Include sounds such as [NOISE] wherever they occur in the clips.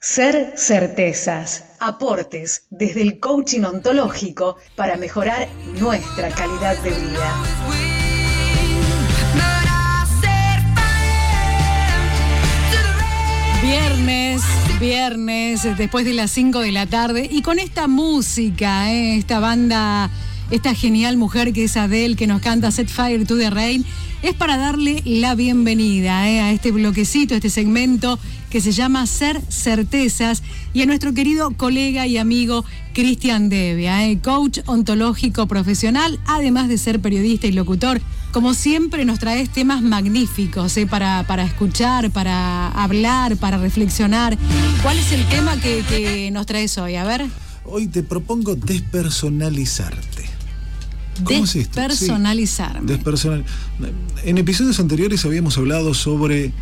Ser certezas, aportes desde el coaching ontológico para mejorar nuestra calidad de vida. Viernes, viernes, después de las 5 de la tarde y con esta música, eh, esta banda, esta genial mujer que es Adele que nos canta Set Fire to the Rain, es para darle la bienvenida eh, a este bloquecito, este segmento que se llama Ser Certezas y a nuestro querido colega y amigo Cristian Devia, eh, coach ontológico profesional, además de ser periodista y locutor. Como siempre nos traes temas magníficos eh, para, para escuchar, para hablar, para reflexionar. ¿Cuál es el tema que, que nos traes hoy? A ver. Hoy te propongo despersonalizarte. Despersonalizarme. Despersonal... En episodios anteriores habíamos hablado sobre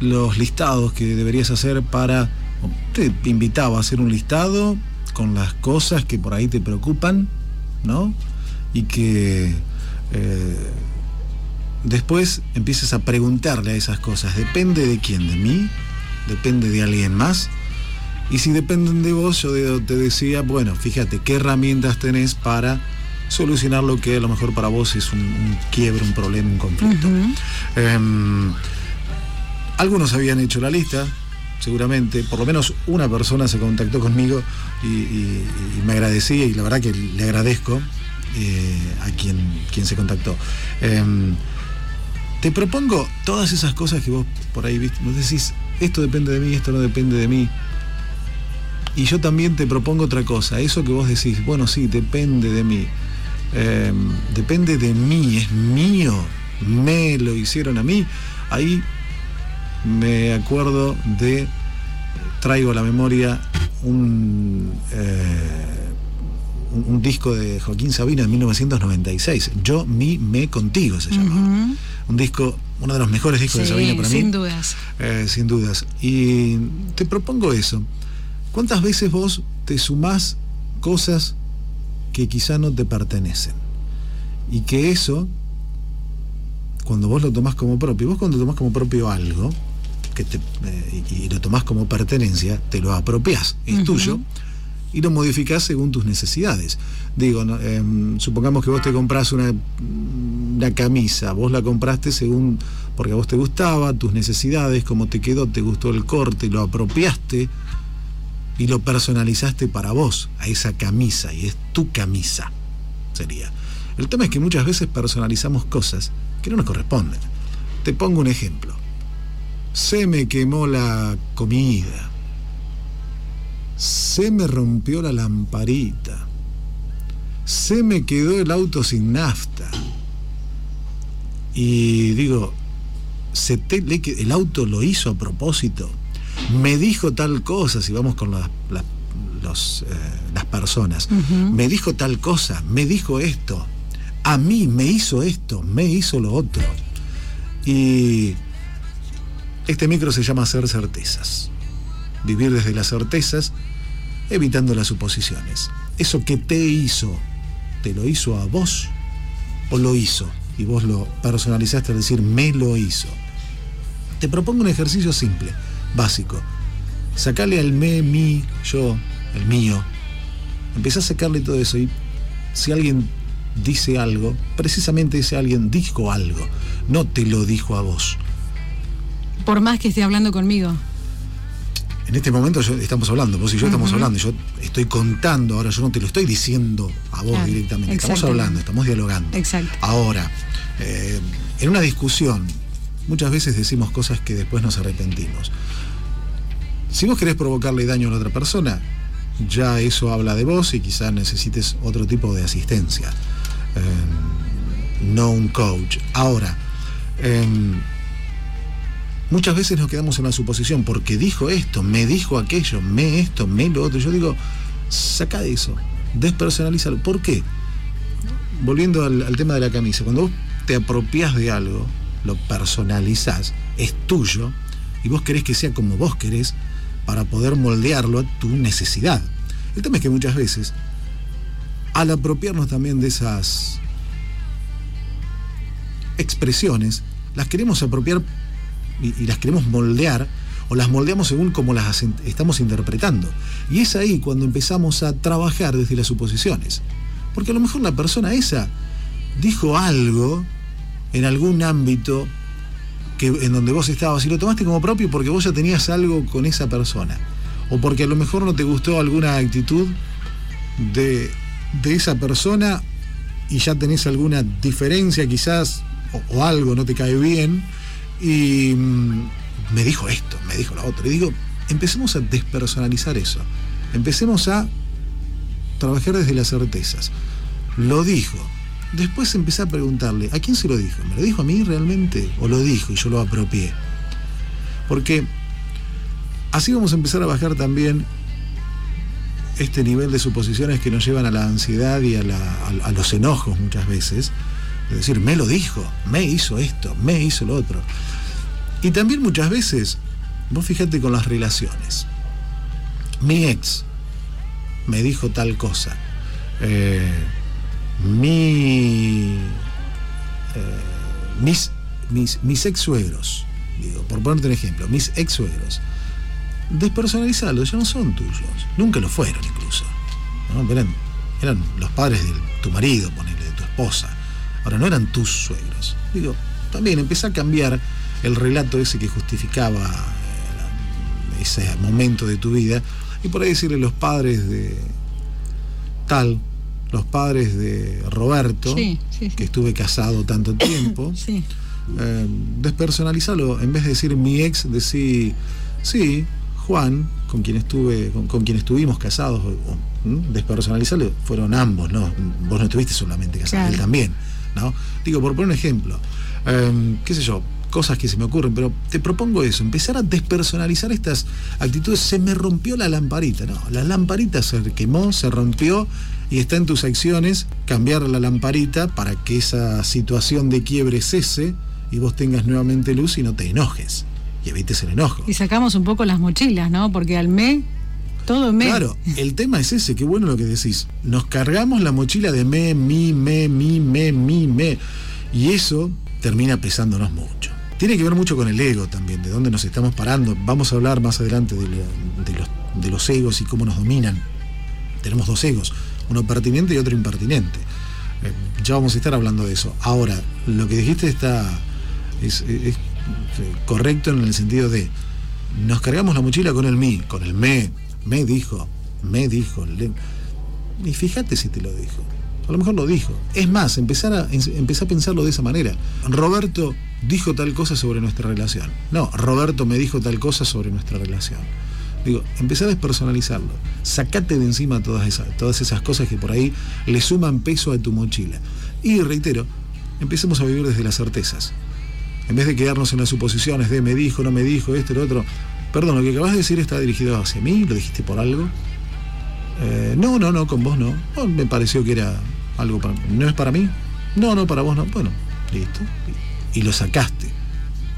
los listados que deberías hacer para... Te invitaba a hacer un listado con las cosas que por ahí te preocupan, ¿no? Y que eh, después empieces a preguntarle a esas cosas. ¿Depende de quién? ¿De mí? ¿Depende de alguien más? Y si dependen de vos, yo te decía, bueno, fíjate qué herramientas tenés para solucionar lo que a lo mejor para vos es un, un quiebre, un problema, un conflicto. eh, algunos habían hecho la lista, seguramente, por lo menos una persona se contactó conmigo y, y, y me agradecía y la verdad que le agradezco eh, a quien, quien se contactó. Eh, te propongo todas esas cosas que vos por ahí viste, vos decís, esto depende de mí, esto no depende de mí. Y yo también te propongo otra cosa, eso que vos decís, bueno, sí, depende de mí. Eh, depende de mí, es mío, me lo hicieron a mí. Ahí me acuerdo de, traigo a la memoria un, eh, un, un, disco de Joaquín Sabina de 1996, Yo, mi, me, contigo se llamaba. Uh -huh. Un disco, uno de los mejores discos sí, de Sabina para sin mí. Sin dudas. Eh, sin dudas. Y te propongo eso. ¿Cuántas veces vos te sumás cosas que quizá no te pertenecen? Y que eso, cuando vos lo tomás como propio, vos cuando tomás como propio algo, que te, eh, y lo tomás como pertenencia, te lo apropiás, es uh -huh. tuyo, y lo modificás según tus necesidades. Digo, no, eh, supongamos que vos te comprás una, una camisa, vos la compraste según, porque a vos te gustaba, tus necesidades, cómo te quedó, te gustó el corte, lo apropiaste y lo personalizaste para vos, a esa camisa, y es tu camisa, sería. El tema es que muchas veces personalizamos cosas que no nos corresponden. Te pongo un ejemplo. Se me quemó la comida. Se me rompió la lamparita. Se me quedó el auto sin nafta. Y digo, se te, el auto lo hizo a propósito. Me dijo tal cosa, si vamos con la, la, los, eh, las personas. Uh -huh. Me dijo tal cosa, me dijo esto. A mí me hizo esto, me hizo lo otro. Y este micro se llama Ser Certezas. Vivir desde las certezas, evitando las suposiciones. Eso que te hizo, ¿te lo hizo a vos o lo hizo? Y vos lo personalizaste al decir, me lo hizo. Te propongo un ejercicio simple, básico. Sacale al me, mi, yo, el mío. Empezá a sacarle todo eso y si alguien dice algo, precisamente ese alguien dijo algo, no te lo dijo a vos. Por más que esté hablando conmigo. En este momento yo, estamos hablando, vos y yo uh -huh. estamos hablando, yo estoy contando, ahora yo no te lo estoy diciendo a vos claro, directamente, estamos hablando, estamos dialogando. Exacto. Ahora, eh, en una discusión, muchas veces decimos cosas que después nos arrepentimos. Si vos querés provocarle daño a la otra persona, ya eso habla de vos y quizás necesites otro tipo de asistencia, eh, no un coach. Ahora, eh, muchas veces nos quedamos en la suposición, porque dijo esto, me dijo aquello, me esto, me lo otro. Yo digo, saca de eso, despersonalízalo. ¿Por qué? Volviendo al, al, tema de la camisa, cuando vos te apropias de algo, lo personalizás, es tuyo, y vos querés que sea como vos querés, para poder moldearlo a tu necesidad. El tema es que muchas veces, al apropiarnos también de esas expresiones, las queremos apropiar y, las queremos moldear o las moldeamos según como las estamos interpretando. Y es ahí cuando empezamos a trabajar desde las suposiciones. Porque a lo mejor la persona esa dijo algo en algún ámbito en donde vos estabas y lo tomaste como propio porque vos ya tenías algo con esa persona. O porque a lo mejor no te gustó alguna actitud de, de esa persona y ya tenés alguna diferencia quizás o, algo no te cae bien y mm, me dijo esto, me dijo lo otro. Y digo, empecemos a despersonalizar eso. Empecemos a trabajar desde las certezas. Lo dijo. Después empecé a preguntarle, ¿a quién se lo dijo? ¿Me lo dijo a mí realmente? ¿O lo dijo y yo lo apropié? Porque así vamos a empezar a bajar también este nivel de suposiciones que nos llevan a la ansiedad y a, los enojos muchas veces. Es decir, me lo dijo, me hizo esto, me hizo lo otro. Y también muchas veces, vos fíjate con las relaciones. Mi ex me dijo tal cosa. Eh, mi, eh, mis, mis, mis ex suegros, digo, por ponerte un ejemplo, mis ex suegros despersonalizarlos, ya no son tuyos. Nunca lo fueron incluso. Eran, los padres de tu marido, ponele, de tu esposa. Ahora no eran tus suegros. Digo, también empecé a cambiar el relato ese que justificaba eh, ese momento de tu vida y por ahí decirle los padres de tal, los padres de Roberto, que estuve casado tanto [COUGHS] tiempo, eh, despersonalizarlo, en vez de decir mi ex, decir, sí, Juan, con quien estuve, con, quien estuvimos casados, despersonalizarlo, fueron ambos, ¿no? Vos no estuviste solamente casado, él también, ¿no? Digo, por poner un ejemplo, em, qué sé yo, cosas que se me ocurren, pero te propongo eso, empezar a despersonalizar estas actitudes. Se me rompió la lamparita, no, la lamparita se quemó, se rompió y está en tus acciones cambiar la lamparita para que esa situación de quiebre cese y vos tengas nuevamente luz y no te enojes y evites el enojo. Y sacamos un poco las mochilas, ¿no? Porque al me, todo me. Claro, el tema es ese, qué bueno lo que decís. Nos cargamos la mochila de me, mi, me, mi, me, mi, me. Y eso termina pesándonos mucho. Tiene que ver mucho con el ego también, de dónde nos estamos parando. Vamos a hablar más adelante de, los, de los egos y cómo nos dominan. Tenemos dos egos, uno pertinente y otro impertinente. Eh, ya vamos a estar hablando de eso. Ahora, lo que dijiste está es, correcto en el sentido de nos cargamos la mochila con el mí, con el me, me dijo, me dijo. y fíjate si te lo dijo. A lo mejor lo dijo. Es más, empezar a, empezar a pensarlo de esa manera. Roberto dijo tal cosa sobre nuestra relación. No, Roberto me dijo tal cosa sobre nuestra relación. Digo, empezar a despersonalizarlo. Sacate de encima todas esas, todas esas cosas que por ahí le suman peso a tu mochila. Y reitero, empecemos a vivir desde las certezas en vez de quedarnos en las suposiciones de me dijo, no me dijo, esto, lo otro. Perdón, lo que acabas de decir está dirigido hacia mí, lo dijiste por algo. Eh, no, no, no, con vos no. Me pareció que era algo para ¿No es para mí? No, no, para vos no. Bueno, listo. Y lo sacaste.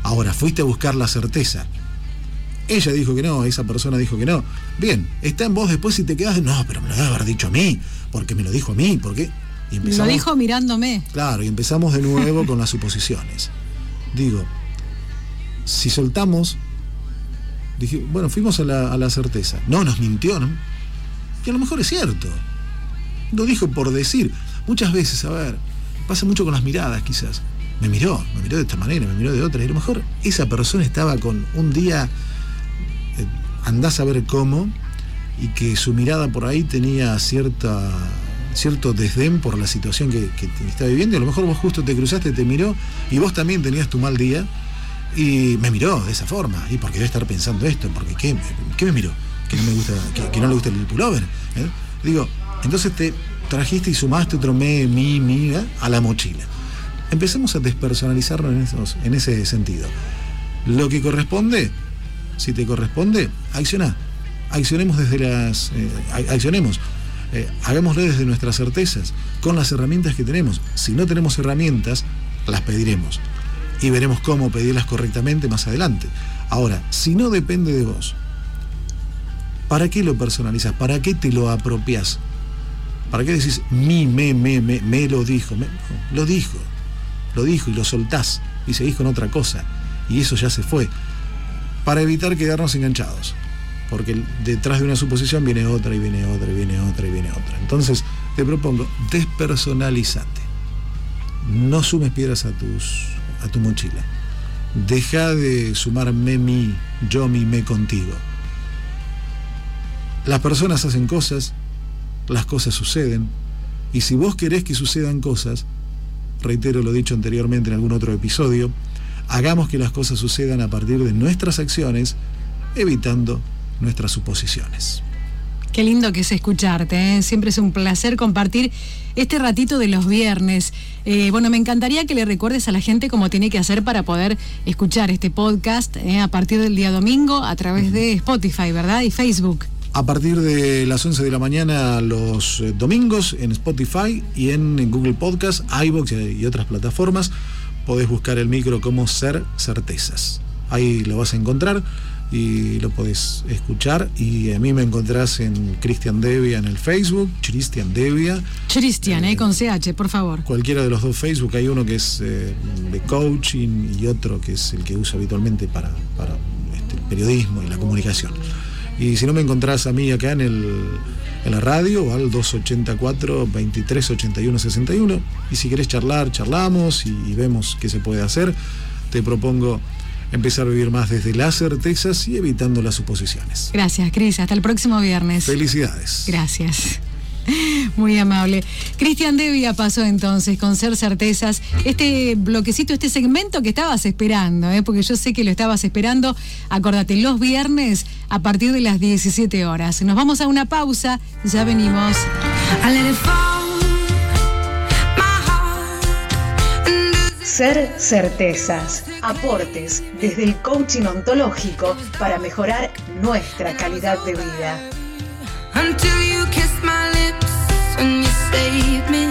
Ahora, fuiste a buscar la certeza. Ella dijo que no, esa persona dijo que no. Bien, está en vos después si te quedas, no, pero me lo debe haber dicho a mí, porque me lo dijo a mí, porque... Y lo dijo mirándome. Claro, y empezamos de nuevo con las suposiciones digo, si soltamos, dije, bueno, fuimos a la, certeza. No, nos mintió, ¿no? Y a lo mejor es cierto. Lo dijo por decir. Muchas veces, a ver, pasa mucho con las miradas quizás. Me miró, me miró de esta manera, me miró de otra. Y a lo mejor esa persona estaba con un día, andás a ver cómo, y que su mirada por ahí tenía cierta cierto desdén por la situación que, está viviendo. Y a lo mejor vos justo te cruzaste, te miró y vos también tenías tu mal día y me miró de esa forma. Y porque debe estar pensando esto, porque ¿qué, qué me miró? Que no me gusta, que, no le gusta el pullover. ¿eh? Digo, entonces te trajiste y sumaste otro me, mi, mi ¿eh? a la mochila. Empecemos a despersonalizarlo en, esos, en ese sentido. Lo que corresponde, si te corresponde, acciona. Accionemos desde las. Eh, accionemos eh, hagámoslo desde nuestras certezas, con las herramientas que tenemos. Si no tenemos herramientas, las pediremos y veremos cómo pedirlas correctamente más adelante. Ahora, si no depende de vos, ¿para qué lo personalizas? ¿Para qué te lo apropias? ¿Para qué decís mi, me, me, me, me lo dijo? lo dijo, lo dijo y lo soltás y seguís con otra cosa y eso ya se fue. Para evitar quedarnos enganchados. Porque detrás de una suposición viene otra y viene otra y viene otra y viene otra. Entonces, te propongo, despersonalizate. No sumes piedras a, tus, a tu mochila. Deja de sumar me, mi, yo, mi, me contigo. Las personas hacen cosas, las cosas suceden, y si vos querés que sucedan cosas, reitero lo dicho anteriormente en algún otro episodio, hagamos que las cosas sucedan a partir de nuestras acciones, evitando nuestras suposiciones. Qué lindo que es escucharte, ¿eh? siempre es un placer compartir este ratito de los viernes. Eh, bueno, me encantaría que le recuerdes a la gente cómo tiene que hacer para poder escuchar este podcast ¿eh? a partir del día domingo a través de Spotify, ¿verdad? Y Facebook. A partir de las 11 de la mañana los domingos en Spotify y en Google Podcast, iBox y otras plataformas podés buscar el micro como Ser Certezas. Ahí lo vas a encontrar y lo podés escuchar. Y a mí me encontrás en Cristian Devia en el Facebook, Cristian Devia. Cristian, eh, con CH, por favor. Cualquiera de los dos Facebook, hay uno que es eh, de coaching y otro que es el que uso habitualmente para, para este, el periodismo y la comunicación. Y si no me encontrás a mí acá en el en la radio al 284 2381 61 y si querés charlar, charlamos y, vemos qué se puede hacer. Te propongo empezar a vivir más desde las certezas y evitando las suposiciones. Gracias, Cris. Hasta el próximo viernes. Felicidades. Gracias. [LAUGHS] Muy amable. Cristian Devia pasó entonces con Ser Certezas este bloquecito, este segmento que estabas esperando, ¿eh? porque yo sé que lo estabas esperando. Acordate, los viernes a partir de las 17 horas. Nos vamos a una pausa, ya venimos. Ser certezas, aportes desde el coaching ontológico para mejorar nuestra calidad de vida. until you kiss my lips and you save me.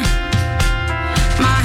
My